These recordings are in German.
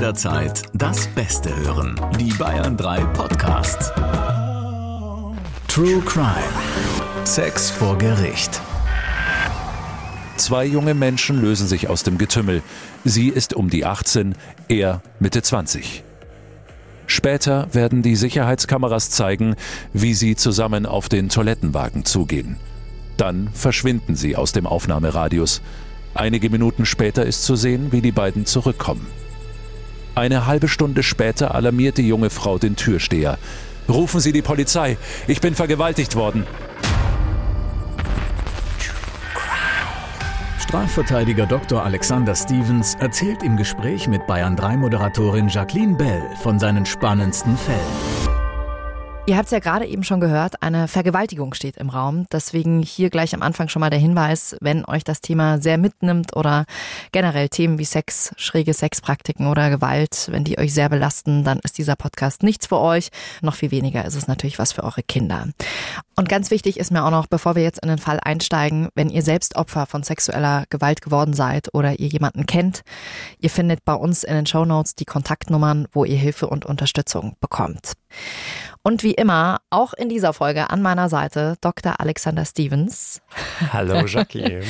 jederzeit das Beste hören. Die Bayern 3 Podcasts. True Crime. Sex vor Gericht. Zwei junge Menschen lösen sich aus dem Getümmel. Sie ist um die 18, er Mitte 20. Später werden die Sicherheitskameras zeigen, wie sie zusammen auf den Toilettenwagen zugehen. Dann verschwinden sie aus dem Aufnahmeradius. Einige Minuten später ist zu sehen, wie die beiden zurückkommen. Eine halbe Stunde später alarmiert die junge Frau den Türsteher. Rufen Sie die Polizei, ich bin vergewaltigt worden. Strafverteidiger Dr. Alexander Stevens erzählt im Gespräch mit Bayern 3 Moderatorin Jacqueline Bell von seinen spannendsten Fällen. Ihr habt es ja gerade eben schon gehört, eine Vergewaltigung steht im Raum. Deswegen hier gleich am Anfang schon mal der Hinweis, wenn euch das Thema sehr mitnimmt oder generell Themen wie Sex, schräge Sexpraktiken oder Gewalt, wenn die euch sehr belasten, dann ist dieser Podcast nichts für euch. Noch viel weniger ist es natürlich was für eure Kinder. Und ganz wichtig ist mir auch noch, bevor wir jetzt in den Fall einsteigen, wenn ihr selbst Opfer von sexueller Gewalt geworden seid oder ihr jemanden kennt, ihr findet bei uns in den Show Notes die Kontaktnummern, wo ihr Hilfe und Unterstützung bekommt. Und wie immer, auch in dieser Folge an meiner Seite Dr. Alexander Stevens. Hallo Jackie.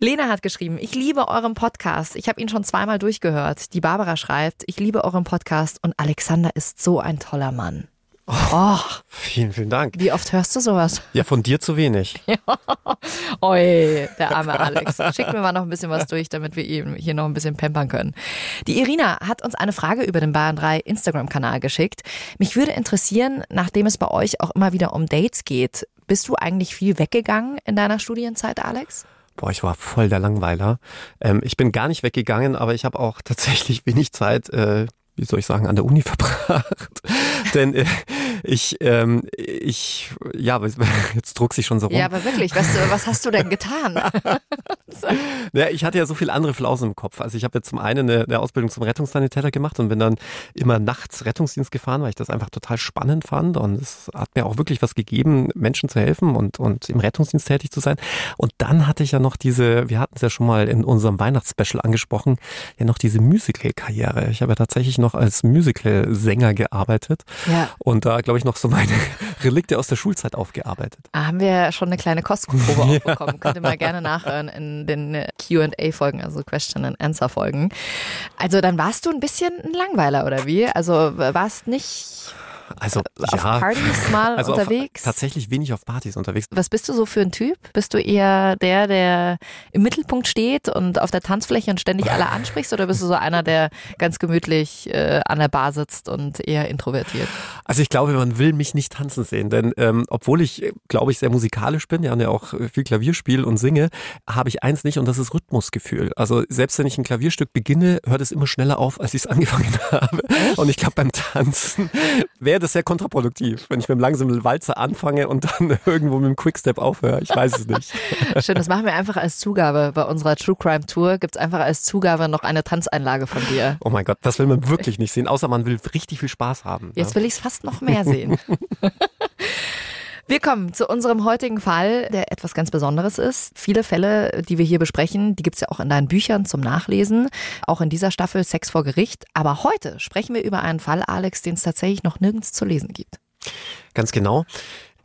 Lena hat geschrieben, ich liebe euren Podcast. Ich habe ihn schon zweimal durchgehört. Die Barbara schreibt, ich liebe euren Podcast und Alexander ist so ein toller Mann. Oh, vielen, vielen Dank. Wie oft hörst du sowas? Ja, von dir zu wenig. Ja. Oi, der arme Alex. Schick mir mal noch ein bisschen was durch, damit wir ihn hier noch ein bisschen pampern können. Die Irina hat uns eine Frage über den Bayern 3 Instagram-Kanal geschickt. Mich würde interessieren, nachdem es bei euch auch immer wieder um Dates geht, bist du eigentlich viel weggegangen in deiner Studienzeit, Alex? Boah, ich war voll der Langweiler. Ähm, ich bin gar nicht weggegangen, aber ich habe auch tatsächlich wenig Zeit, äh, wie soll ich sagen, an der Uni verbracht. Denn äh, ich, ähm, ich, ja, jetzt druck sich schon so rum. Ja, aber wirklich, was, was hast du denn getan? ja, ich hatte ja so viele andere Flausen im Kopf. Also ich habe jetzt zum einen eine, eine Ausbildung zum Rettungssanitäter gemacht und bin dann immer nachts Rettungsdienst gefahren, weil ich das einfach total spannend fand. Und es hat mir auch wirklich was gegeben, Menschen zu helfen und, und im Rettungsdienst tätig zu sein. Und dann hatte ich ja noch diese, wir hatten es ja schon mal in unserem Weihnachtsspecial angesprochen, ja noch diese Musical-Karriere. Ich habe ja tatsächlich noch als Musical-Sänger gearbeitet. Ja. Und da glaube ich, noch so meine Relikte aus der Schulzeit aufgearbeitet. Da haben wir schon eine kleine Kostprobe ja. aufbekommen. Könnt ihr mal gerne nachhören in den QA-Folgen, also Question and Answer-Folgen. Also dann warst du ein bisschen ein Langweiler, oder wie? Also warst nicht also auf ja, Partys mal also unterwegs? Auf, tatsächlich wenig auf Partys unterwegs. Was bist du so für ein Typ? Bist du eher der, der im Mittelpunkt steht und auf der Tanzfläche und ständig alle ansprichst oder bist du so einer, der ganz gemütlich äh, an der Bar sitzt und eher introvertiert? Also ich glaube, man will mich nicht tanzen sehen, denn ähm, obwohl ich, glaube ich, sehr musikalisch bin, ja, und ja auch viel Klavier spiele und singe, habe ich eins nicht und das ist Rhythmusgefühl. Also selbst wenn ich ein Klavierstück beginne, hört es immer schneller auf, als ich es angefangen habe. Und ich glaube, beim Tanzen wäre wäre das sehr kontraproduktiv, wenn ich mit dem langsamen Walzer anfange und dann irgendwo mit dem Quickstep aufhöre. Ich weiß es nicht. Schön, das machen wir einfach als Zugabe bei unserer True Crime Tour. Gibt es einfach als Zugabe noch eine Tanzeinlage von dir. Oh mein Gott, das will man wirklich nicht sehen, außer man will richtig viel Spaß haben. Jetzt will ich es fast noch mehr sehen. Wir kommen zu unserem heutigen Fall, der etwas ganz Besonderes ist. Viele Fälle, die wir hier besprechen, die gibt's ja auch in deinen Büchern zum Nachlesen, auch in dieser Staffel Sex vor Gericht. Aber heute sprechen wir über einen Fall, Alex, den es tatsächlich noch nirgends zu lesen gibt. Ganz genau.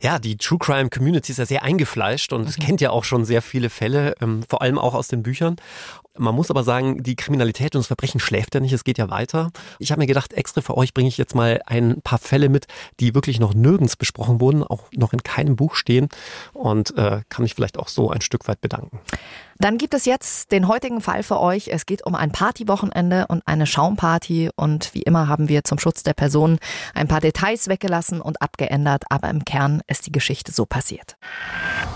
Ja, die True Crime Community ist ja sehr eingefleischt und mhm. kennt ja auch schon sehr viele Fälle, ähm, vor allem auch aus den Büchern. Man muss aber sagen, die Kriminalität und das Verbrechen schläft ja nicht, es geht ja weiter. Ich habe mir gedacht, extra für euch bringe ich jetzt mal ein paar Fälle mit, die wirklich noch nirgends besprochen wurden, auch noch in keinem Buch stehen und äh, kann mich vielleicht auch so ein Stück weit bedanken. Dann gibt es jetzt den heutigen Fall für euch. Es geht um ein Partywochenende und eine Schaumparty und wie immer haben wir zum Schutz der Person ein paar Details weggelassen und abgeändert, aber im Kern ist die Geschichte so passiert.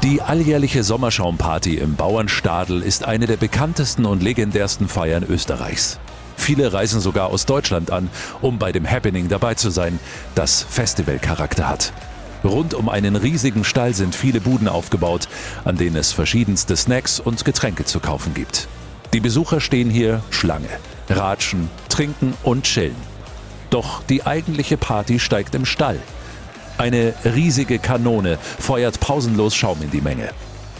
Die alljährliche Sommerschaumparty im Bauernstadel ist eine der bekanntesten und legendärsten Feiern Österreichs. Viele reisen sogar aus Deutschland an, um bei dem Happening dabei zu sein, das Festivalcharakter hat. Rund um einen riesigen Stall sind viele Buden aufgebaut, an denen es verschiedenste Snacks und Getränke zu kaufen gibt. Die Besucher stehen hier Schlange, ratschen, trinken und chillen. Doch die eigentliche Party steigt im Stall. Eine riesige Kanone feuert pausenlos Schaum in die Menge.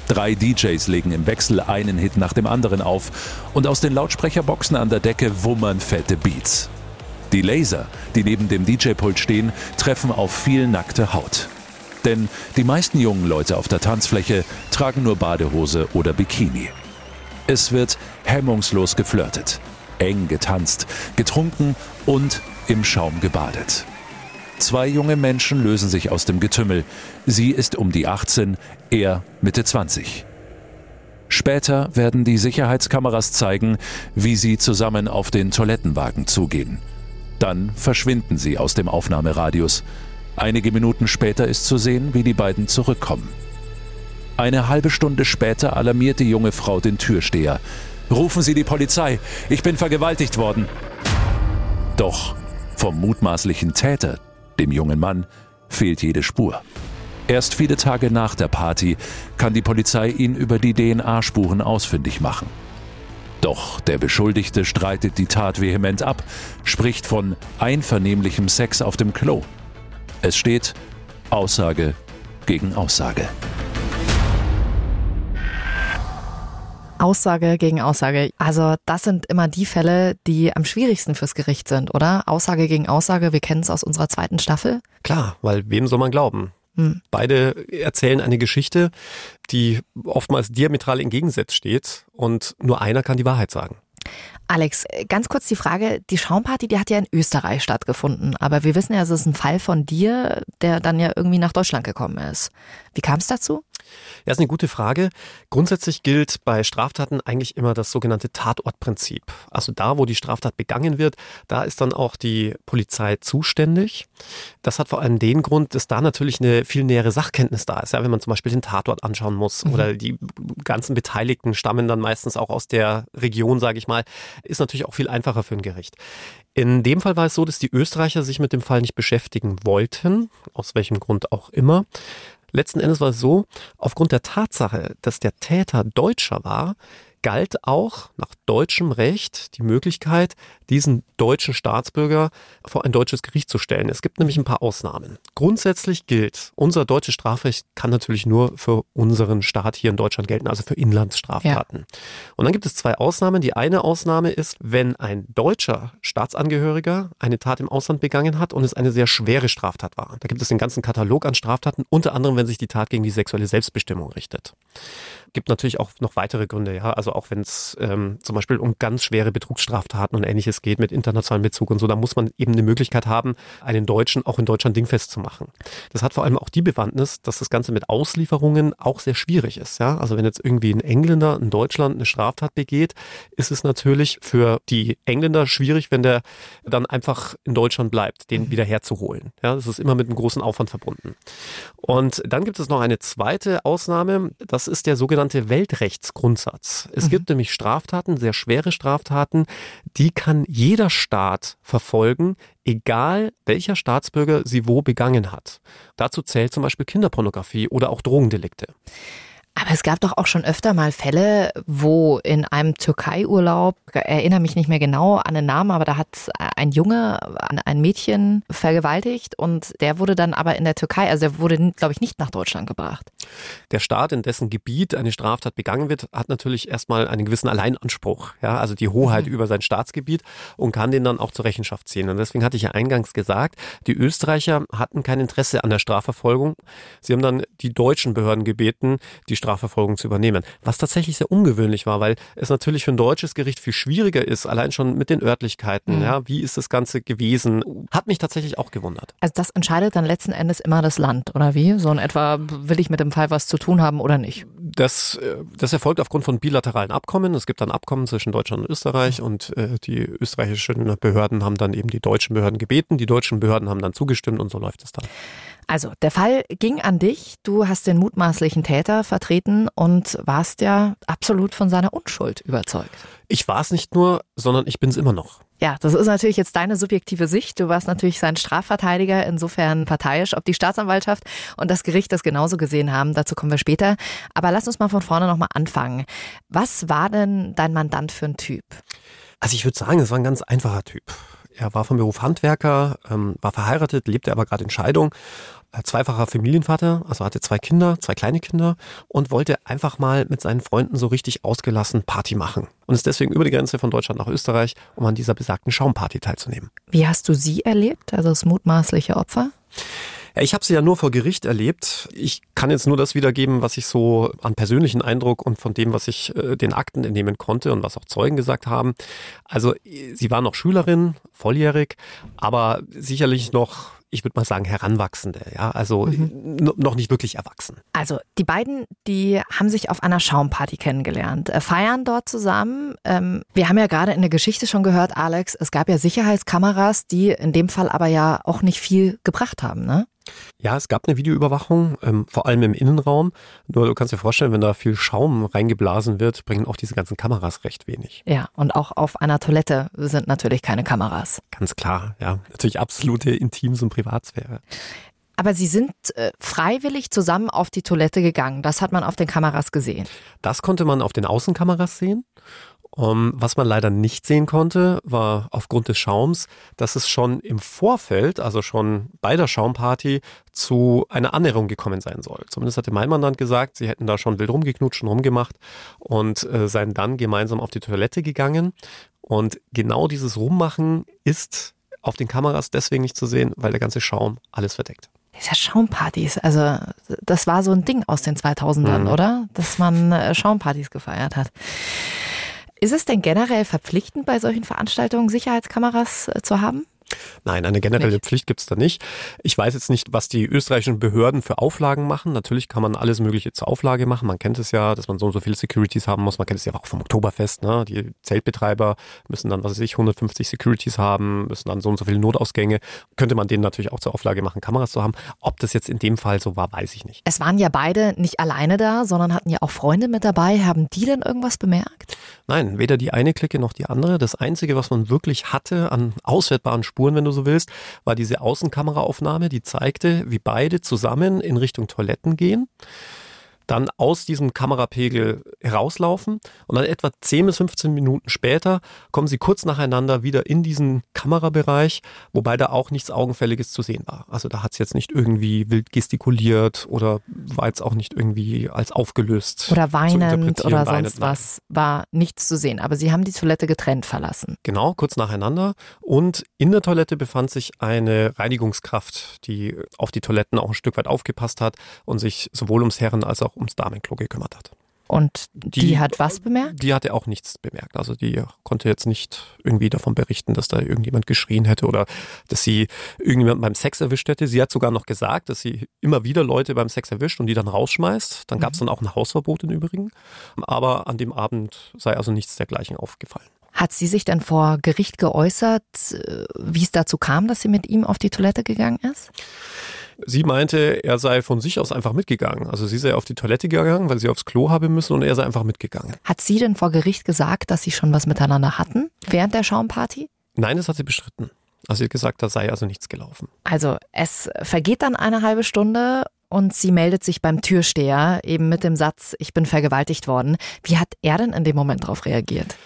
Drei DJs legen im Wechsel einen Hit nach dem anderen auf und aus den Lautsprecherboxen an der Decke wummern fette Beats. Die Laser, die neben dem DJ-Pult stehen, treffen auf viel nackte Haut. Denn die meisten jungen Leute auf der Tanzfläche tragen nur Badehose oder Bikini. Es wird hemmungslos geflirtet, eng getanzt, getrunken und im Schaum gebadet. Zwei junge Menschen lösen sich aus dem Getümmel. Sie ist um die 18, er Mitte 20. Später werden die Sicherheitskameras zeigen, wie sie zusammen auf den Toilettenwagen zugehen. Dann verschwinden sie aus dem Aufnahmeradius. Einige Minuten später ist zu sehen, wie die beiden zurückkommen. Eine halbe Stunde später alarmiert die junge Frau den Türsteher. Rufen Sie die Polizei, ich bin vergewaltigt worden. Doch vom mutmaßlichen Täter, dem jungen Mann, fehlt jede Spur. Erst viele Tage nach der Party kann die Polizei ihn über die DNA-Spuren ausfindig machen. Doch der Beschuldigte streitet die Tat vehement ab, spricht von einvernehmlichem Sex auf dem Klo. Es steht Aussage gegen Aussage. Aussage gegen Aussage. Also das sind immer die Fälle, die am schwierigsten fürs Gericht sind, oder? Aussage gegen Aussage, wir kennen es aus unserer zweiten Staffel. Klar, weil wem soll man glauben? Hm. Beide erzählen eine Geschichte, die oftmals diametral im Gegensatz steht und nur einer kann die Wahrheit sagen. Alex, ganz kurz die Frage, die Schaumparty, die hat ja in Österreich stattgefunden, aber wir wissen ja, es ist ein Fall von dir, der dann ja irgendwie nach Deutschland gekommen ist. Wie kam es dazu? Ja, ist eine gute Frage. Grundsätzlich gilt bei Straftaten eigentlich immer das sogenannte Tatortprinzip. Also da, wo die Straftat begangen wird, da ist dann auch die Polizei zuständig. Das hat vor allem den Grund, dass da natürlich eine viel nähere Sachkenntnis da ist. Ja, wenn man zum Beispiel den Tatort anschauen muss mhm. oder die ganzen Beteiligten stammen dann meistens auch aus der Region, sage ich mal, ist natürlich auch viel einfacher für ein Gericht. In dem Fall war es so, dass die Österreicher sich mit dem Fall nicht beschäftigen wollten, aus welchem Grund auch immer. Letzten Endes war es so, aufgrund der Tatsache, dass der Täter Deutscher war, galt auch nach deutschem Recht die Möglichkeit, diesen deutschen Staatsbürger vor ein deutsches Gericht zu stellen. Es gibt nämlich ein paar Ausnahmen. Grundsätzlich gilt, unser deutsches Strafrecht kann natürlich nur für unseren Staat hier in Deutschland gelten, also für Inlandsstraftaten. Ja. Und dann gibt es zwei Ausnahmen. Die eine Ausnahme ist, wenn ein deutscher Staatsangehöriger eine Tat im Ausland begangen hat und es eine sehr schwere Straftat war. Da gibt es den ganzen Katalog an Straftaten, unter anderem, wenn sich die Tat gegen die sexuelle Selbstbestimmung richtet. Gibt natürlich auch noch weitere Gründe, ja. Also auch wenn es ähm, zum Beispiel um ganz schwere Betrugsstraftaten und ähnliches geht mit internationalem Bezug und so, da muss man eben eine Möglichkeit haben, einen Deutschen auch in Deutschland dingfest zu machen. Das hat vor allem auch die Bewandtnis, dass das Ganze mit Auslieferungen auch sehr schwierig ist, ja. Also wenn jetzt irgendwie ein Engländer in Deutschland eine Straftat begeht, ist es natürlich für die Engländer schwierig, wenn der dann einfach in Deutschland bleibt, den mhm. wieder herzuholen. Ja, das ist immer mit einem großen Aufwand verbunden. Und dann gibt es noch eine zweite Ausnahme, das ist der sogenannte Weltrechtsgrundsatz. Es mhm. gibt nämlich Straftaten, sehr schwere Straftaten, die kann jeder Staat verfolgen, egal welcher Staatsbürger sie wo begangen hat. Dazu zählt zum Beispiel Kinderpornografie oder auch Drogendelikte. Aber es gab doch auch schon öfter mal Fälle, wo in einem Türkei-Urlaub, erinnere mich nicht mehr genau an den Namen, aber da hat ein Junge ein Mädchen vergewaltigt und der wurde dann aber in der Türkei, also der wurde, glaube ich, nicht nach Deutschland gebracht. Der Staat, in dessen Gebiet eine Straftat begangen wird, hat natürlich erstmal einen gewissen Alleinanspruch, ja, also die Hoheit mhm. über sein Staatsgebiet und kann den dann auch zur Rechenschaft ziehen. Und deswegen hatte ich ja eingangs gesagt, die Österreicher hatten kein Interesse an der Strafverfolgung. Sie haben dann die deutschen Behörden gebeten, die Strafverfolgung zu übernehmen. Was tatsächlich sehr ungewöhnlich war, weil es natürlich für ein deutsches Gericht viel schwieriger ist, allein schon mit den Örtlichkeiten. Mhm. Ja, wie ist das Ganze gewesen? Hat mich tatsächlich auch gewundert. Also das entscheidet dann letzten Endes immer das Land, oder wie? So in etwa, will ich mit dem Fall was zu tun haben oder nicht? Das, äh, das erfolgt aufgrund von bilateralen Abkommen. Es gibt dann Abkommen zwischen Deutschland und Österreich und äh, die österreichischen Behörden haben dann eben die deutschen Behörden gebeten. Die deutschen Behörden haben dann zugestimmt und so läuft es dann. Also, der Fall ging an dich. Du hast den mutmaßlichen Täter vertreten und warst ja absolut von seiner Unschuld überzeugt. Ich war es nicht nur, sondern ich bin es immer noch. Ja, das ist natürlich jetzt deine subjektive Sicht. Du warst natürlich sein Strafverteidiger, insofern parteiisch. Ob die Staatsanwaltschaft und das Gericht das genauso gesehen haben, dazu kommen wir später. Aber lass uns mal von vorne nochmal anfangen. Was war denn dein Mandant für ein Typ? Also ich würde sagen, es war ein ganz einfacher Typ. Er war vom Beruf Handwerker, ähm, war verheiratet, lebte aber gerade in Scheidung, äh, zweifacher Familienvater, also hatte zwei Kinder, zwei kleine Kinder und wollte einfach mal mit seinen Freunden so richtig ausgelassen Party machen und ist deswegen über die Grenze von Deutschland nach Österreich, um an dieser besagten Schaumparty teilzunehmen. Wie hast du sie erlebt, also das mutmaßliche Opfer? Ja, ich habe sie ja nur vor Gericht erlebt. Ich kann jetzt nur das wiedergeben, was ich so an persönlichen Eindruck und von dem, was ich äh, den Akten entnehmen konnte und was auch Zeugen gesagt haben. Also sie war noch Schülerin, volljährig, aber sicherlich noch ich würde mal sagen, Heranwachsende, ja, also mhm. noch nicht wirklich erwachsen. Also die beiden, die haben sich auf einer Schaumparty kennengelernt, äh, feiern dort zusammen. Ähm, wir haben ja gerade in der Geschichte schon gehört, Alex, es gab ja Sicherheitskameras, die in dem Fall aber ja auch nicht viel gebracht haben, ne? Ja, es gab eine Videoüberwachung, ähm, vor allem im Innenraum. Nur du kannst dir vorstellen, wenn da viel Schaum reingeblasen wird, bringen auch diese ganzen Kameras recht wenig. Ja, und auch auf einer Toilette sind natürlich keine Kameras. Ganz klar, ja. Natürlich absolute Intims- und Privatsphäre. Aber Sie sind äh, freiwillig zusammen auf die Toilette gegangen. Das hat man auf den Kameras gesehen. Das konnte man auf den Außenkameras sehen. Um, was man leider nicht sehen konnte, war aufgrund des Schaums, dass es schon im Vorfeld, also schon bei der Schaumparty, zu einer Annäherung gekommen sein soll. Zumindest hatte mein Mandant gesagt, sie hätten da schon wild rumgeknutscht und rumgemacht und äh, seien dann gemeinsam auf die Toilette gegangen. Und genau dieses Rummachen ist auf den Kameras deswegen nicht zu sehen, weil der ganze Schaum alles verdeckt. Diese Schaumpartys, also das war so ein Ding aus den 2000ern, mhm. oder? Dass man äh, Schaumpartys gefeiert hat. Ist es denn generell verpflichtend, bei solchen Veranstaltungen Sicherheitskameras äh, zu haben? Nein, eine generelle nicht. Pflicht gibt's da nicht. Ich weiß jetzt nicht, was die österreichischen Behörden für Auflagen machen. Natürlich kann man alles Mögliche zur Auflage machen. Man kennt es ja, dass man so und so viele Securities haben muss. Man kennt es ja auch vom Oktoberfest. Ne? Die Zeltbetreiber müssen dann, was weiß ich, 150 Securities haben, müssen dann so und so viele Notausgänge. Könnte man denen natürlich auch zur Auflage machen, Kameras zu haben. Ob das jetzt in dem Fall so war, weiß ich nicht. Es waren ja beide nicht alleine da, sondern hatten ja auch Freunde mit dabei. Haben die denn irgendwas bemerkt? Nein, weder die eine Clique noch die andere. Das Einzige, was man wirklich hatte an auswertbaren Spuren, Spuren, wenn du so willst, war diese Außenkameraaufnahme, die zeigte, wie beide zusammen in Richtung Toiletten gehen dann aus diesem Kamerapegel herauslaufen und dann etwa 10 bis 15 Minuten später kommen sie kurz nacheinander wieder in diesen Kamerabereich, wobei da auch nichts Augenfälliges zu sehen war. Also da hat es jetzt nicht irgendwie wild gestikuliert oder war jetzt auch nicht irgendwie als aufgelöst. Oder weinend oder weinend, sonst was, war nichts zu sehen. Aber sie haben die Toilette getrennt verlassen. Genau, kurz nacheinander. Und in der Toilette befand sich eine Reinigungskraft, die auf die Toiletten auch ein Stück weit aufgepasst hat und sich sowohl ums Herren- als auch ums Damenklo gekümmert hat. Und die, die, hat was bemerkt? Die hatte auch nichts bemerkt. Also die konnte jetzt nicht irgendwie davon berichten, dass da irgendjemand geschrien hätte oder dass sie irgendjemand beim Sex erwischt hätte. Sie hat sogar noch gesagt, dass sie immer wieder Leute beim Sex erwischt und die dann rausschmeißt. Dann gab es mhm. dann auch ein Hausverbot im Übrigen. Aber an dem Abend sei also nichts dergleichen aufgefallen. Hat sie sich dann vor Gericht geäußert, äh, wie es dazu kam, dass sie mit ihm auf die Toilette gegangen ist? Sie meinte, er sei von sich aus einfach mitgegangen. Also sie sei auf die Toilette gegangen, weil sie aufs Klo haben müssen und er sei einfach mitgegangen. Hat sie denn vor Gericht gesagt, dass sie schon was miteinander hatten während der Schaumparty? Nein, das hat sie bestritten. Also sie hat gesagt, da sei also nichts gelaufen. Also es vergeht dann eine halbe Stunde und sie meldet sich beim Türsteher eben mit dem Satz, ich bin vergewaltigt worden. Wie hat er denn in dem Moment darauf reagiert?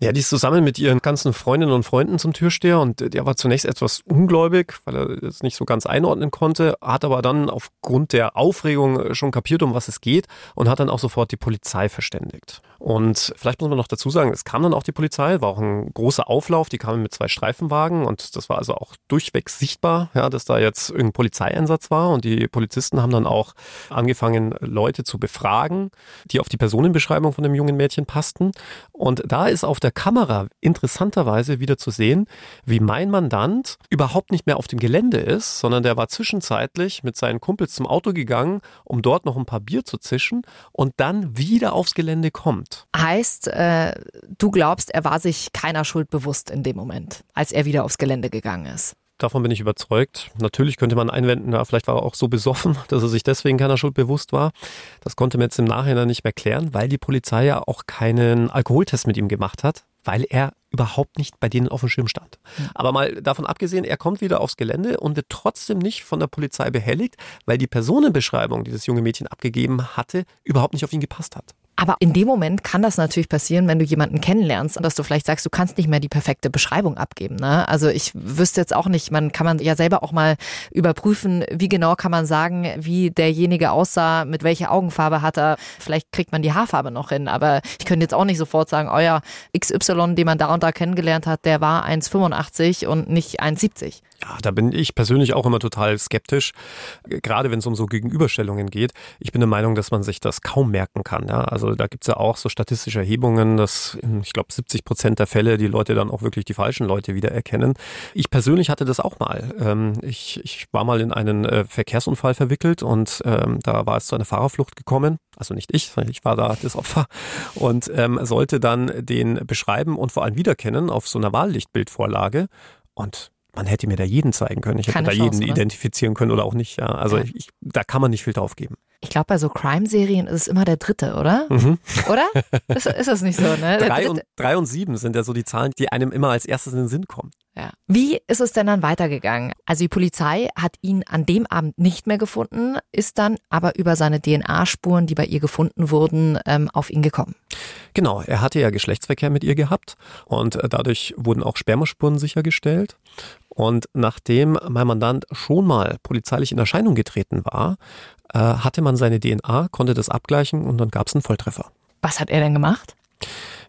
Ja, die ist zusammen mit ihren ganzen Freundinnen und Freunden zum Türsteher und der war zunächst etwas ungläubig, weil er es nicht so ganz einordnen konnte, hat aber dann aufgrund der Aufregung schon kapiert, um was es geht und hat dann auch sofort die Polizei verständigt. Und vielleicht muss man noch dazu sagen, es kam dann auch die Polizei, war auch ein großer Auflauf, die kamen mit zwei Streifenwagen und das war also auch durchweg sichtbar, ja, dass da jetzt irgendein Polizeieinsatz war und die Polizisten haben dann auch angefangen, Leute zu befragen, die auf die Personenbeschreibung von dem jungen Mädchen passten. Und da ist auf der Kamera interessanterweise wieder zu sehen, wie mein Mandant überhaupt nicht mehr auf dem Gelände ist, sondern der war zwischenzeitlich mit seinen Kumpels zum Auto gegangen, um dort noch ein paar Bier zu zischen und dann wieder aufs Gelände kommt kommt. Heißt, äh, du glaubst, er war sich keiner Schuld bewusst in dem Moment, als er wieder aufs Gelände gegangen ist. Davon bin ich überzeugt. Natürlich könnte man einwenden, ja, vielleicht war er auch so besoffen, dass er sich deswegen keiner Schuld bewusst war. Das konnte man jetzt im Nachhinein nicht mehr klären, weil die Polizei ja auch keinen Alkoholtest mit ihm gemacht hat, weil er überhaupt nicht bei denen auf dem Schirm stand. Aber mal davon abgesehen, er kommt wieder aufs Gelände und wird trotzdem nicht von der Polizei behelligt, weil die Personenbeschreibung, die das junge Mädchen abgegeben hatte, überhaupt nicht auf ihn gepasst hat. Aber in dem Moment kann das natürlich passieren, wenn du jemanden kennenlernst und dass du vielleicht sagst, du kannst nicht mehr die perfekte Beschreibung abgeben. Ne? Also ich wüsste jetzt auch nicht, man kann man ja selber auch mal überprüfen, wie genau kann man sagen, wie derjenige aussah, mit welcher Augenfarbe hat er. Vielleicht kriegt man die Haarfarbe noch hin, aber ich könnte jetzt auch nicht sofort sagen, euer XY, den man da und da kennengelernt hat, der war 1,85 und nicht 1,70. Ja, da bin ich persönlich auch immer total skeptisch, gerade wenn es um so Gegenüberstellungen geht. Ich bin der Meinung, dass man sich das kaum merken kann. Ja? Also da gibt's ja auch so statistische Erhebungen, dass ich glaube, 70 Prozent der Fälle die Leute dann auch wirklich die falschen Leute wiedererkennen. Ich persönlich hatte das auch mal. Ähm, ich, ich war mal in einen äh, Verkehrsunfall verwickelt und ähm, da war es zu einer Fahrerflucht gekommen. Also nicht ich, sondern ich war da das Opfer und ähm, sollte dann den beschreiben und vor allem wiederkennen auf so einer Wahllichtbildvorlage. Und man hätte mir da jeden zeigen können. Ich hätte da jeden oder? identifizieren können oder auch nicht. Ja. Also ja. Ich, da kann man nicht viel drauf geben. Ich glaube, bei so Crime-Serien ist es immer der dritte, oder? Mhm. Oder? Ist, ist das nicht so, ne? Drei und, drei und sieben sind ja so die Zahlen, die einem immer als erstes in den Sinn kommen. Ja. Wie ist es denn dann weitergegangen? Also die Polizei hat ihn an dem Abend nicht mehr gefunden, ist dann aber über seine DNA-Spuren, die bei ihr gefunden wurden, ähm, auf ihn gekommen. Genau, er hatte ja Geschlechtsverkehr mit ihr gehabt und äh, dadurch wurden auch Spermaspuren sichergestellt. Und nachdem mein Mandant schon mal polizeilich in Erscheinung getreten war, äh, hatte man seine DNA, konnte das abgleichen und dann gab es einen Volltreffer. Was hat er denn gemacht?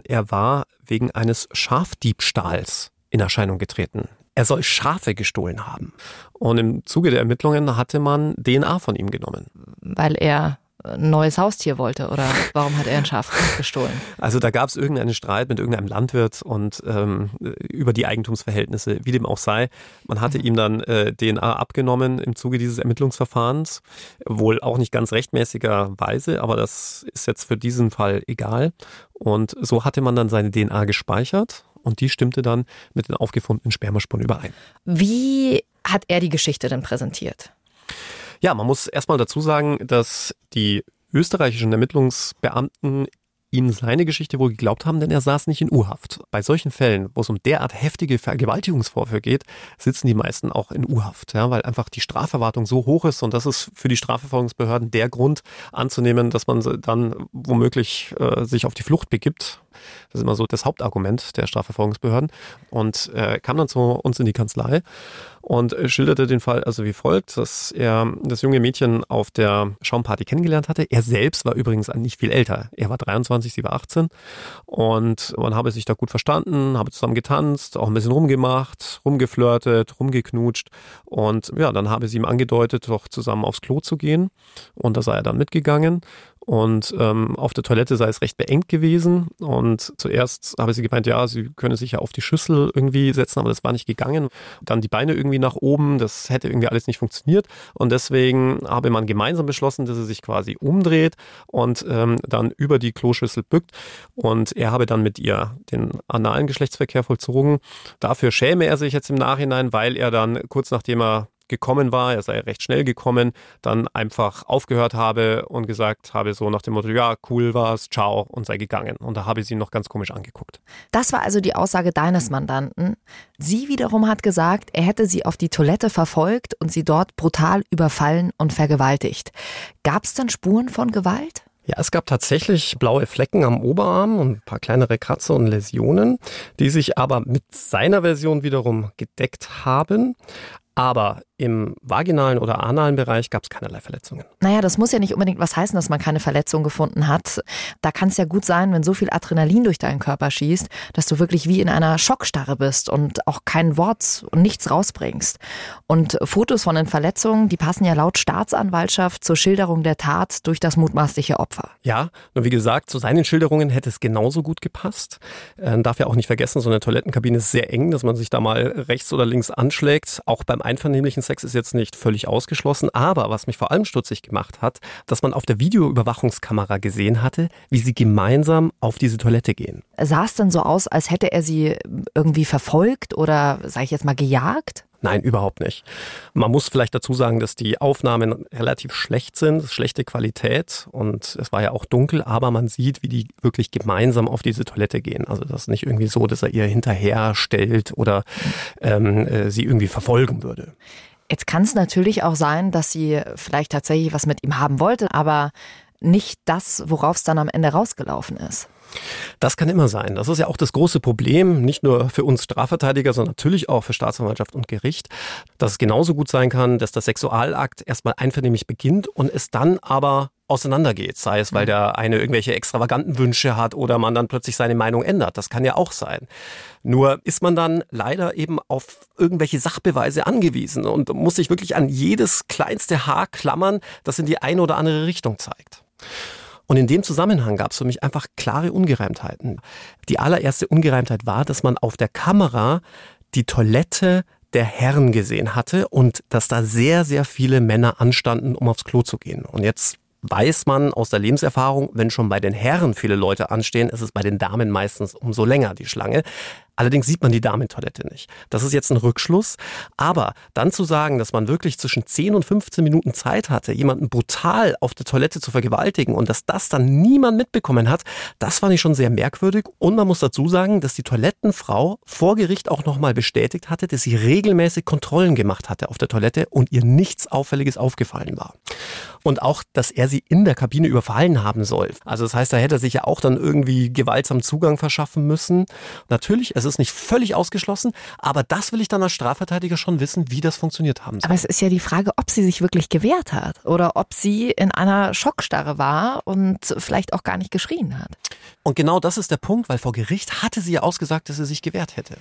Er war wegen eines Schafdiebstahls in Erscheinung getreten. Er soll Schafe gestohlen haben. Und im Zuge der Ermittlungen hatte man DNA von ihm genommen. Weil er ein neues Haustier wollte oder warum hat er ein Schaf gestohlen? Also da gab es irgendeinen Streit mit irgendeinem Landwirt und ähm, über die Eigentumsverhältnisse, wie dem auch sei. Man hatte mhm. ihm dann äh, DNA abgenommen im Zuge dieses Ermittlungsverfahrens, wohl auch nicht ganz rechtmäßigerweise, aber das ist jetzt für diesen Fall egal. Und so hatte man dann seine DNA gespeichert und die stimmte dann mit den aufgefundenen Spermaspuren überein. Wie hat er die Geschichte denn präsentiert? Ja, man muss erstmal dazu sagen, dass die österreichischen Ermittlungsbeamten ihm seine Geschichte wohl geglaubt haben, denn er saß nicht in U-Haft. Bei solchen Fällen, wo es um derart heftige Vergewaltigungsvorfälle geht, sitzen die meisten auch in U-Haft, ja, weil einfach die Straferwartung so hoch ist und das ist für die Strafverfolgungsbehörden der Grund anzunehmen, dass man dann womöglich äh, sich auf die Flucht begibt das ist immer so das Hauptargument der Strafverfolgungsbehörden. Und äh, kam dann zu uns in die Kanzlei und schilderte den Fall also wie folgt, dass er das junge Mädchen auf der Schaumparty kennengelernt hatte. Er selbst war übrigens nicht viel älter. Er war 23, sie war 18 und man habe sich da gut verstanden, habe zusammen getanzt, auch ein bisschen rumgemacht, rumgeflirtet, rumgeknutscht und ja, dann habe sie ihm angedeutet, doch zusammen aufs Klo zu gehen und da sei er dann mitgegangen und ähm, auf der Toilette sei es recht beengt gewesen. Und zuerst habe sie gemeint, ja, sie könne sich ja auf die Schüssel irgendwie setzen, aber das war nicht gegangen. Dann die Beine irgendwie nach oben, das hätte irgendwie alles nicht funktioniert. Und deswegen habe man gemeinsam beschlossen, dass er sich quasi umdreht und ähm, dann über die Kloschüssel bückt. Und er habe dann mit ihr den analen Geschlechtsverkehr vollzogen. Dafür schäme er sich jetzt im Nachhinein, weil er dann kurz nachdem er gekommen war, er sei recht schnell gekommen, dann einfach aufgehört habe und gesagt habe so nach dem Motto, ja, cool war's, ciao und sei gegangen. Und da habe ich sie noch ganz komisch angeguckt. Das war also die Aussage deines Mandanten. Sie wiederum hat gesagt, er hätte sie auf die Toilette verfolgt und sie dort brutal überfallen und vergewaltigt. Gab es dann Spuren von Gewalt? Ja, es gab tatsächlich blaue Flecken am Oberarm und ein paar kleinere Kratzer und Läsionen, die sich aber mit seiner Version wiederum gedeckt haben. Aber im vaginalen oder analen Bereich gab es keinerlei Verletzungen. Naja, das muss ja nicht unbedingt was heißen, dass man keine Verletzung gefunden hat. Da kann es ja gut sein, wenn so viel Adrenalin durch deinen Körper schießt, dass du wirklich wie in einer Schockstarre bist und auch kein Wort und nichts rausbringst. Und Fotos von den Verletzungen, die passen ja laut Staatsanwaltschaft zur Schilderung der Tat durch das mutmaßliche Opfer. Ja, nur wie gesagt, zu seinen Schilderungen hätte es genauso gut gepasst. Man darf ja auch nicht vergessen, so eine Toilettenkabine ist sehr eng, dass man sich da mal rechts oder links anschlägt. Auch beim einvernehmlichen Sex ist jetzt nicht völlig ausgeschlossen, aber was mich vor allem stutzig gemacht hat, dass man auf der Videoüberwachungskamera gesehen hatte, wie sie gemeinsam auf diese Toilette gehen. Sah es denn so aus, als hätte er sie irgendwie verfolgt oder, sage ich jetzt mal, gejagt? Nein, überhaupt nicht. Man muss vielleicht dazu sagen, dass die Aufnahmen relativ schlecht sind, schlechte Qualität und es war ja auch dunkel, aber man sieht, wie die wirklich gemeinsam auf diese Toilette gehen. Also das ist nicht irgendwie so, dass er ihr hinterher stellt oder ähm, äh, sie irgendwie verfolgen würde. Jetzt kann es natürlich auch sein, dass sie vielleicht tatsächlich was mit ihm haben wollte, aber nicht das, worauf es dann am Ende rausgelaufen ist. Das kann immer sein. Das ist ja auch das große Problem, nicht nur für uns Strafverteidiger, sondern natürlich auch für Staatsanwaltschaft und Gericht, dass es genauso gut sein kann, dass der Sexualakt erstmal einvernehmlich beginnt und es dann aber auseinandergeht. Sei es, weil der eine irgendwelche extravaganten Wünsche hat oder man dann plötzlich seine Meinung ändert. Das kann ja auch sein. Nur ist man dann leider eben auf irgendwelche Sachbeweise angewiesen und muss sich wirklich an jedes kleinste Haar klammern, das in die eine oder andere Richtung zeigt. Und in dem Zusammenhang gab es für mich einfach klare Ungereimtheiten. Die allererste Ungereimtheit war, dass man auf der Kamera die Toilette der Herren gesehen hatte und dass da sehr, sehr viele Männer anstanden, um aufs Klo zu gehen. Und jetzt weiß man aus der Lebenserfahrung, wenn schon bei den Herren viele Leute anstehen, ist es bei den Damen meistens umso länger die Schlange. Allerdings sieht man die Damentoilette nicht. Das ist jetzt ein Rückschluss. Aber dann zu sagen, dass man wirklich zwischen 10 und 15 Minuten Zeit hatte, jemanden brutal auf der Toilette zu vergewaltigen und dass das dann niemand mitbekommen hat, das fand ich schon sehr merkwürdig. Und man muss dazu sagen, dass die Toilettenfrau vor Gericht auch nochmal bestätigt hatte, dass sie regelmäßig Kontrollen gemacht hatte auf der Toilette und ihr nichts Auffälliges aufgefallen war. Und auch, dass er sie in der Kabine überfallen haben soll. Also das heißt, da hätte er sich ja auch dann irgendwie gewaltsam Zugang verschaffen müssen. Natürlich, es ist nicht völlig ausgeschlossen, aber das will ich dann als Strafverteidiger schon wissen, wie das funktioniert haben soll. Aber es ist ja die Frage, ob sie sich wirklich gewehrt hat oder ob sie in einer Schockstarre war und vielleicht auch gar nicht geschrien hat. Und genau das ist der Punkt, weil vor Gericht hatte sie ja ausgesagt, dass sie sich gewehrt hätte.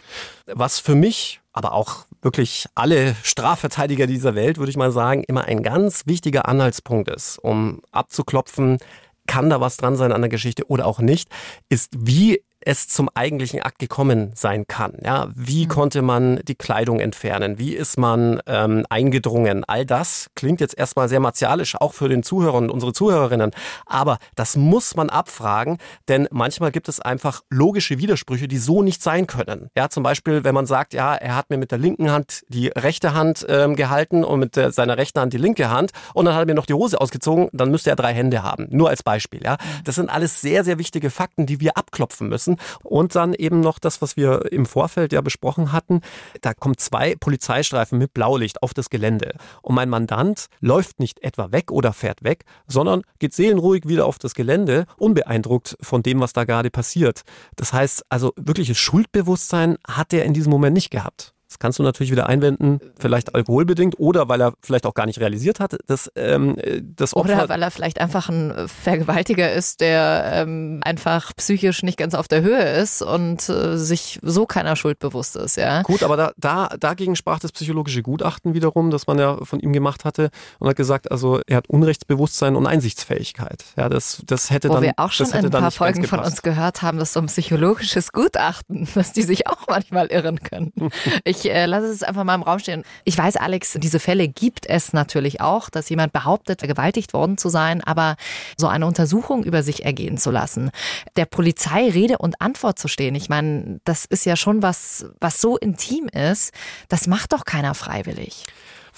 Was für mich aber auch wirklich alle Strafverteidiger dieser Welt, würde ich mal sagen, immer ein ganz wichtiger Anhaltspunkt ist, um abzuklopfen, kann da was dran sein an der Geschichte oder auch nicht, ist, wie es zum eigentlichen Akt gekommen sein kann. Ja, wie mhm. konnte man die Kleidung entfernen? Wie ist man ähm, eingedrungen? All das klingt jetzt erstmal sehr martialisch, auch für den Zuhörer und unsere Zuhörerinnen. Aber das muss man abfragen, denn manchmal gibt es einfach logische Widersprüche, die so nicht sein können. Ja, zum Beispiel, wenn man sagt, ja, er hat mir mit der linken Hand die rechte Hand ähm, gehalten und mit der, seiner rechten Hand die linke Hand und dann hat er mir noch die Hose ausgezogen, dann müsste er drei Hände haben. Nur als Beispiel. Ja, das sind alles sehr, sehr wichtige Fakten, die wir abklopfen müssen. Und dann eben noch das, was wir im Vorfeld ja besprochen hatten. Da kommen zwei Polizeistreifen mit Blaulicht auf das Gelände. Und mein Mandant läuft nicht etwa weg oder fährt weg, sondern geht seelenruhig wieder auf das Gelände, unbeeindruckt von dem, was da gerade passiert. Das heißt also, wirkliches Schuldbewusstsein hat er in diesem Moment nicht gehabt. Das kannst du natürlich wieder einwenden, vielleicht alkoholbedingt oder weil er vielleicht auch gar nicht realisiert hat, dass ähm, das Opfer... Oder weil er vielleicht einfach ein Vergewaltiger ist, der ähm, einfach psychisch nicht ganz auf der Höhe ist und äh, sich so keiner Schuld bewusst ist. Ja? Gut, aber da, da, dagegen sprach das psychologische Gutachten wiederum, das man ja von ihm gemacht hatte und hat gesagt, also er hat Unrechtsbewusstsein und Einsichtsfähigkeit. Ja, das, das hätte Wo dann... wir auch schon in ein paar Folgen von uns gehört haben, dass so ein psychologisches Gutachten, dass die sich auch manchmal irren können. Ich Ich äh, lasse es einfach mal im Raum stehen. Ich weiß, Alex, diese Fälle gibt es natürlich auch, dass jemand behauptet, vergewaltigt worden zu sein, aber so eine Untersuchung über sich ergehen zu lassen, der Polizei Rede und Antwort zu stehen, ich meine, das ist ja schon was, was so intim ist, das macht doch keiner freiwillig.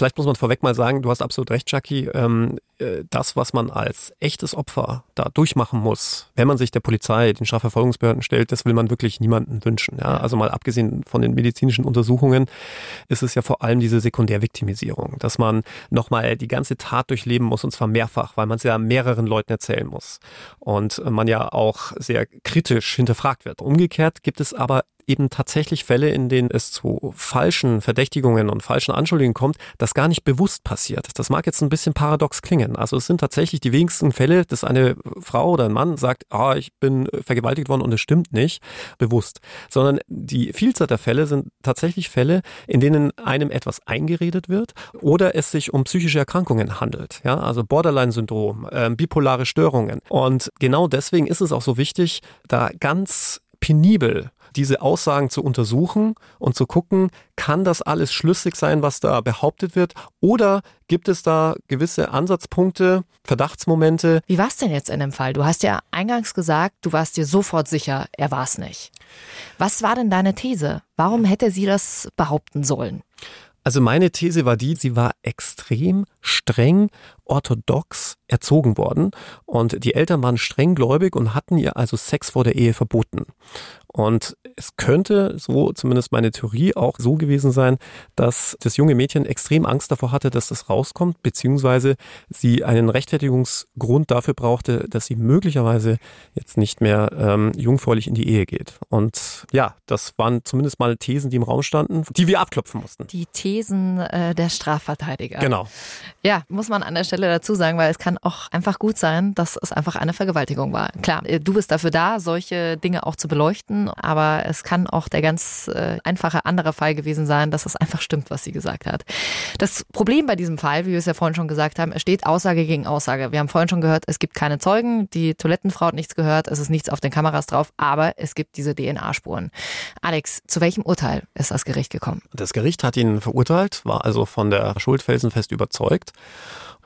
Vielleicht muss man vorweg mal sagen, du hast absolut recht, Jackie. Ähm, äh, das, was man als echtes Opfer da durchmachen muss, wenn man sich der Polizei, den Strafverfolgungsbehörden stellt, das will man wirklich niemandem wünschen. Ja? Also mal abgesehen von den medizinischen Untersuchungen ist es ja vor allem diese Sekundärviktimisierung, dass man nochmal die ganze Tat durchleben muss und zwar mehrfach, weil man es ja mehreren Leuten erzählen muss und man ja auch sehr kritisch hinterfragt wird. Umgekehrt gibt es aber eben tatsächlich Fälle, in denen es zu falschen Verdächtigungen und falschen Anschuldigungen kommt, das gar nicht bewusst passiert. Das mag jetzt ein bisschen paradox klingen. Also es sind tatsächlich die wenigsten Fälle, dass eine Frau oder ein Mann sagt, ah, ich bin vergewaltigt worden und es stimmt nicht, bewusst. Sondern die Vielzahl der Fälle sind tatsächlich Fälle, in denen einem etwas eingeredet wird oder es sich um psychische Erkrankungen handelt. Ja, also Borderline-Syndrom, äh, bipolare Störungen. Und genau deswegen ist es auch so wichtig, da ganz penibel diese Aussagen zu untersuchen und zu gucken, kann das alles schlüssig sein, was da behauptet wird, oder gibt es da gewisse Ansatzpunkte, Verdachtsmomente? Wie war es denn jetzt in dem Fall? Du hast ja eingangs gesagt, du warst dir sofort sicher, er war es nicht. Was war denn deine These? Warum hätte sie das behaupten sollen? Also meine These war die, sie war extrem streng orthodox erzogen worden und die Eltern waren strenggläubig und hatten ihr also Sex vor der Ehe verboten. Und es könnte, so zumindest meine Theorie, auch so gewesen sein, dass das junge Mädchen extrem Angst davor hatte, dass das rauskommt, beziehungsweise sie einen Rechtfertigungsgrund dafür brauchte, dass sie möglicherweise jetzt nicht mehr ähm, jungfräulich in die Ehe geht. Und ja, das waren zumindest mal Thesen, die im Raum standen, die wir abklopfen mussten. Die Thesen äh, der Strafverteidiger. Genau. Ja, muss man an der Stelle dazu sagen, weil es kann auch einfach gut sein, dass es einfach eine Vergewaltigung war. Klar, äh, du bist dafür da, solche Dinge auch zu beleuchten, aber es kann auch der ganz äh, einfache andere Fall gewesen sein, dass es einfach stimmt, was sie gesagt hat. Das Problem bei diesem Fall, wie wir es ja vorhin schon gesagt haben, es steht Aussage gegen Aussage. Wir haben vorhin schon gehört, es gibt keine Zeugen, die Toilettenfrau hat nichts gehört, es ist nichts auf den Kameras drauf, aber es gibt diese DNA-Spuren. Alex, zu welchem Urteil ist das Gericht gekommen? Das Gericht hat ihn verurteilt, war also von der Schuld felsenfest überzeugt.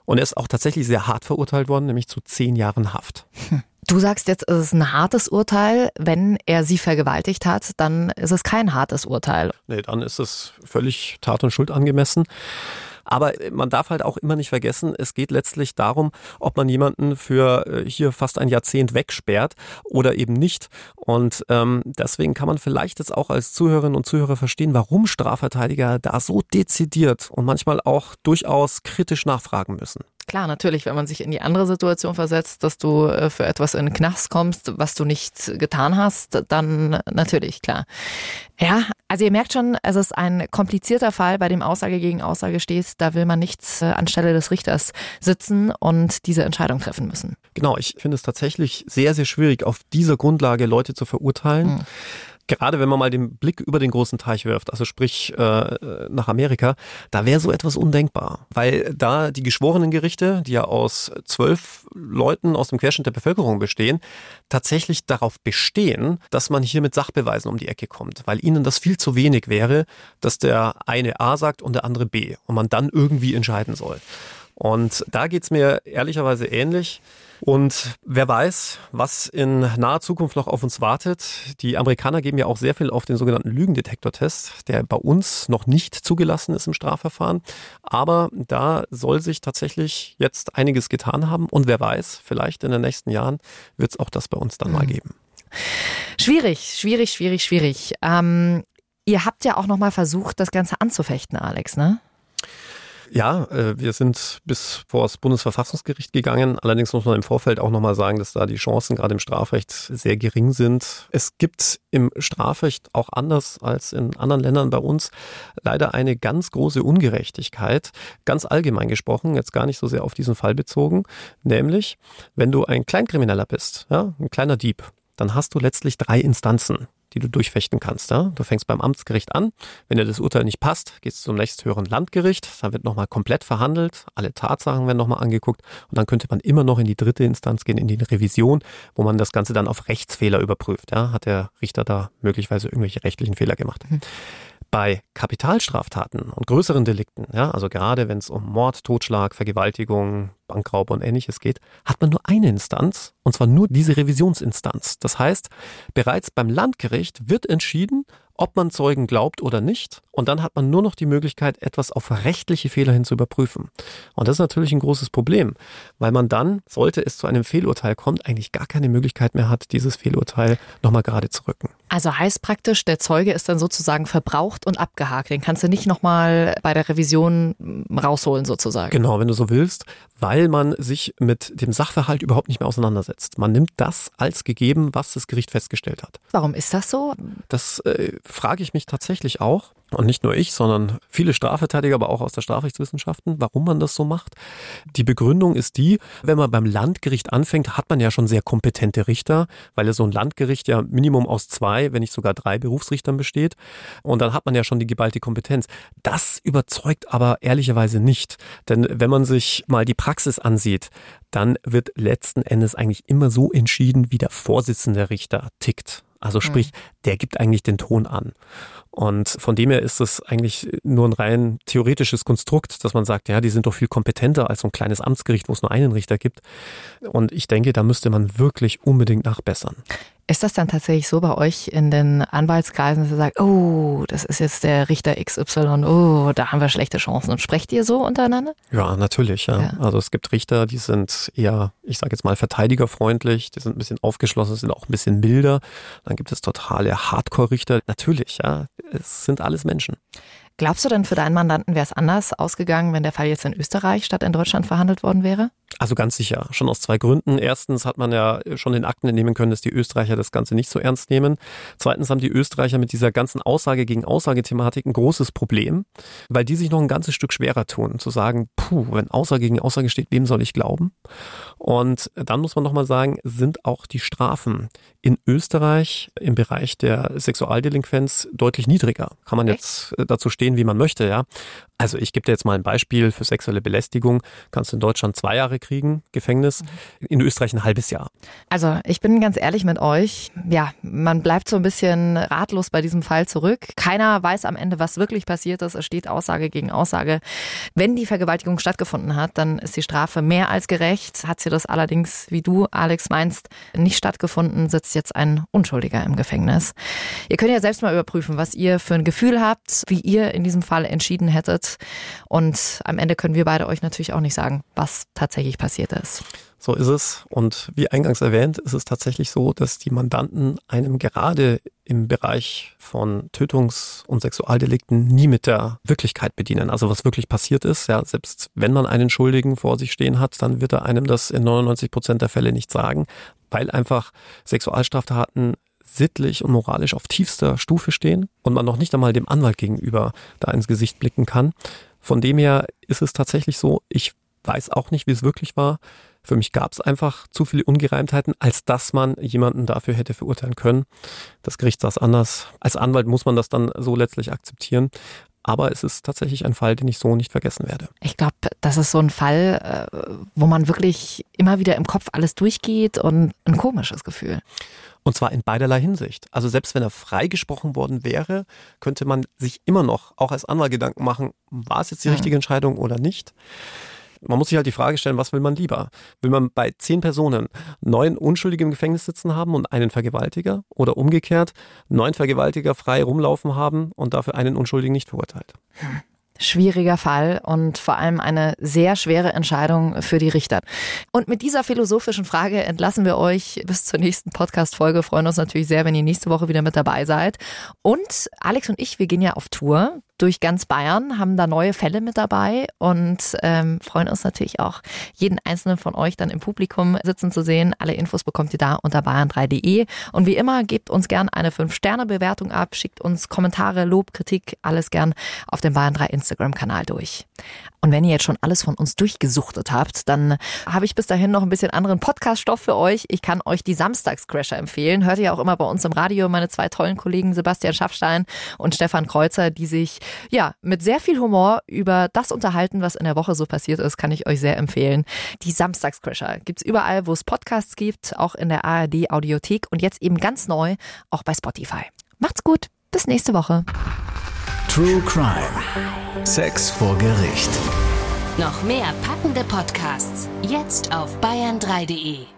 Und er ist auch tatsächlich sehr hart verurteilt worden, nämlich zu zehn Jahren Haft. Du sagst jetzt, es ist ein hartes Urteil. Wenn er sie vergewaltigt hat, dann ist es kein hartes Urteil. Nee, dann ist es völlig Tat und Schuld angemessen. Aber man darf halt auch immer nicht vergessen, es geht letztlich darum, ob man jemanden für äh, hier fast ein Jahrzehnt wegsperrt oder eben nicht. Und ähm, deswegen kann man vielleicht jetzt auch als Zuhörerinnen und Zuhörer verstehen, warum Strafverteidiger da so dezidiert und manchmal auch durchaus kritisch nachfragen müssen. Klar, natürlich, wenn man sich in die andere Situation versetzt, dass du äh, für etwas in den Knast kommst, was du nicht getan hast, dann natürlich, klar. Ja, also ihr merkt schon, es ist ein komplizierter Fall, bei dem Aussage gegen Aussage steht. Da will man nicht äh, anstelle des Richters sitzen und diese Entscheidung treffen müssen. Genau, ich finde es tatsächlich sehr, sehr schwierig, auf dieser Grundlage Leute zu verurteilen. Mhm gerade wenn man mal den Blick über den großen Teich wirft, also sprich äh, nach Amerika, da wäre so etwas undenkbar, weil da die geschworenen Gerichte, die ja aus zwölf Leuten aus dem Querschnitt der Bevölkerung bestehen, tatsächlich darauf bestehen, dass man hier mit Sachbeweisen um die Ecke kommt, weil ihnen das viel zu wenig wäre, dass der eine A sagt und der andere B und man dann irgendwie entscheiden soll. Und da geht's mir ehrlicherweise ähnlich. Und wer weiß, was in naher Zukunft noch auf uns wartet. Die Amerikaner geben ja auch sehr viel auf den sogenannten Lügendetektortest, der bei uns noch nicht zugelassen ist im Strafverfahren. Aber da soll sich tatsächlich jetzt einiges getan haben. Und wer weiß, vielleicht in den nächsten Jahren wird es auch das bei uns dann mhm. mal geben. Schwierig, schwierig, schwierig, schwierig. Ähm, ihr habt ja auch noch mal versucht, das Ganze anzufechten, Alex, ne? Ja, äh, wir sind bis vor das Bundesverfassungsgericht gegangen. Allerdings muss man im Vorfeld auch nochmal sagen, dass da die Chancen gerade im Strafrecht sehr gering sind. Es gibt im Strafrecht auch anders als in anderen Ländern bei uns leider eine ganz große Ungerechtigkeit, ganz allgemein gesprochen, jetzt gar nicht so sehr auf diesen Fall bezogen, nämlich wenn du ein Kleinkrimineller bist, ja, ein kleiner Dieb, dann hast du letztlich drei Instanzen die du durchfechten kannst. Ja? Du fängst beim Amtsgericht an. Wenn dir das Urteil nicht passt, gehst du zum nächsthöheren Landgericht. Da wird nochmal komplett verhandelt. Alle Tatsachen werden nochmal angeguckt. Und dann könnte man immer noch in die dritte Instanz gehen, in die Revision, wo man das Ganze dann auf Rechtsfehler überprüft. Ja? Hat der Richter da möglicherweise irgendwelche rechtlichen Fehler gemacht? Mhm. Bei Kapitalstraftaten und größeren Delikten, ja, also gerade wenn es um Mord, Totschlag, Vergewaltigung, Bankraub und ähnliches geht, hat man nur eine Instanz, und zwar nur diese Revisionsinstanz. Das heißt, bereits beim Landgericht wird entschieden, ob man Zeugen glaubt oder nicht. Und dann hat man nur noch die Möglichkeit, etwas auf rechtliche Fehler hin zu überprüfen. Und das ist natürlich ein großes Problem, weil man dann, sollte es zu einem Fehlurteil kommen, eigentlich gar keine Möglichkeit mehr hat, dieses Fehlurteil nochmal gerade zu rücken. Also heißt praktisch, der Zeuge ist dann sozusagen verbraucht und abgehakt. Den kannst du nicht nochmal bei der Revision rausholen sozusagen. Genau, wenn du so willst, weil man sich mit dem Sachverhalt überhaupt nicht mehr auseinandersetzt. Man nimmt das als gegeben, was das Gericht festgestellt hat. Warum ist das so? Das äh, frage ich mich tatsächlich auch. Und nicht nur ich, sondern viele Strafverteidiger, aber auch aus der Strafrechtswissenschaften, warum man das so macht. Die Begründung ist die, wenn man beim Landgericht anfängt, hat man ja schon sehr kompetente Richter, weil so ein Landgericht ja Minimum aus zwei, wenn nicht sogar drei Berufsrichtern besteht. Und dann hat man ja schon die geballte Kompetenz. Das überzeugt aber ehrlicherweise nicht. Denn wenn man sich mal die Praxis ansieht, dann wird letzten Endes eigentlich immer so entschieden, wie der Vorsitzende Richter tickt. Also sprich, mhm. Der gibt eigentlich den Ton an. Und von dem her ist es eigentlich nur ein rein theoretisches Konstrukt, dass man sagt, ja, die sind doch viel kompetenter als so ein kleines Amtsgericht, wo es nur einen Richter gibt. Und ich denke, da müsste man wirklich unbedingt nachbessern. Ist das dann tatsächlich so bei euch in den Anwaltskreisen, dass ihr sagt, oh, das ist jetzt der Richter XY, oh, da haben wir schlechte Chancen. Und sprecht ihr so untereinander? Ja, natürlich. Ja. ja. Also es gibt Richter, die sind eher, ich sage jetzt mal, verteidigerfreundlich, die sind ein bisschen aufgeschlossen, sind auch ein bisschen milder. Dann gibt es totale der Hardcore-Richter. Natürlich, ja, es sind alles Menschen. Glaubst du denn für deinen Mandanten wäre es anders ausgegangen, wenn der Fall jetzt in Österreich statt in Deutschland verhandelt worden wäre? Also ganz sicher, schon aus zwei Gründen. Erstens hat man ja schon den Akten entnehmen können, dass die Österreicher das Ganze nicht so ernst nehmen. Zweitens haben die Österreicher mit dieser ganzen Aussage gegen Aussagethematik ein großes Problem, weil die sich noch ein ganzes Stück schwerer tun, zu sagen, puh, wenn Aussage gegen Aussage steht, wem soll ich glauben? Und dann muss man nochmal sagen, sind auch die Strafen in Österreich im Bereich der Sexualdelinquenz deutlich niedriger. Kann man jetzt dazu stehen, wie man möchte, ja. Also ich gebe dir jetzt mal ein Beispiel für sexuelle Belästigung. Kannst du in Deutschland zwei Jahre kriegen, Gefängnis, in Österreich ein halbes Jahr. Also ich bin ganz ehrlich mit euch. Ja, man bleibt so ein bisschen ratlos bei diesem Fall zurück. Keiner weiß am Ende, was wirklich passiert ist. Es steht Aussage gegen Aussage. Wenn die Vergewaltigung stattgefunden hat, dann ist die Strafe mehr als gerecht. Hat sie das allerdings, wie du, Alex, meinst, nicht stattgefunden, sitzt jetzt ein Unschuldiger im Gefängnis. Ihr könnt ja selbst mal überprüfen, was ihr für ein Gefühl habt, wie ihr in diesem Fall entschieden hättet. Und am Ende können wir beide euch natürlich auch nicht sagen, was tatsächlich passiert ist. So ist es. Und wie eingangs erwähnt, ist es tatsächlich so, dass die Mandanten einem gerade im Bereich von Tötungs- und Sexualdelikten nie mit der Wirklichkeit bedienen. Also was wirklich passiert ist, ja, selbst wenn man einen Schuldigen vor sich stehen hat, dann wird er einem das in 99 Prozent der Fälle nicht sagen, weil einfach Sexualstraftaten sittlich und moralisch auf tiefster Stufe stehen und man noch nicht einmal dem Anwalt gegenüber da ins Gesicht blicken kann. Von dem her ist es tatsächlich so, ich weiß auch nicht, wie es wirklich war. Für mich gab es einfach zu viele Ungereimtheiten, als dass man jemanden dafür hätte verurteilen können. Das Gericht saß anders. Als Anwalt muss man das dann so letztlich akzeptieren. Aber es ist tatsächlich ein Fall, den ich so nicht vergessen werde. Ich glaube, das ist so ein Fall, äh, wo man wirklich immer wieder im Kopf alles durchgeht und ein komisches Gefühl. Und zwar in beiderlei Hinsicht. Also selbst wenn er freigesprochen worden wäre, könnte man sich immer noch, auch als Anwalt Gedanken machen, war es jetzt die richtige Entscheidung oder nicht? Man muss sich halt die Frage stellen, was will man lieber? Will man bei zehn Personen neun Unschuldige im Gefängnis sitzen haben und einen Vergewaltiger? Oder umgekehrt, neun Vergewaltiger frei rumlaufen haben und dafür einen Unschuldigen nicht verurteilt? Schwieriger Fall und vor allem eine sehr schwere Entscheidung für die Richter. Und mit dieser philosophischen Frage entlassen wir euch bis zur nächsten Podcast-Folge. Freuen uns natürlich sehr, wenn ihr nächste Woche wieder mit dabei seid. Und Alex und ich, wir gehen ja auf Tour durch ganz Bayern, haben da neue Fälle mit dabei und ähm, freuen uns natürlich auch, jeden einzelnen von euch dann im Publikum sitzen zu sehen. Alle Infos bekommt ihr da unter bayern3.de. Und wie immer, gebt uns gern eine 5-Sterne-Bewertung ab, schickt uns Kommentare, Lob, Kritik, alles gern auf dem Bayern 3 Instagram-Kanal durch. Und wenn ihr jetzt schon alles von uns durchgesuchtet habt, dann habe ich bis dahin noch ein bisschen anderen Podcast-Stoff für euch. Ich kann euch die Samstagscrasher empfehlen. Hört ihr auch immer bei uns im Radio meine zwei tollen Kollegen Sebastian Schaffstein und Stefan Kreuzer, die sich ja mit sehr viel Humor über das unterhalten, was in der Woche so passiert ist, kann ich euch sehr empfehlen. Die Samstagscrasher gibt's überall, wo es Podcasts gibt, auch in der ARD Audiothek und jetzt eben ganz neu auch bei Spotify. Macht's gut, bis nächste Woche. True Crime. Sex vor Gericht. Noch mehr packende Podcasts jetzt auf bayern3.de.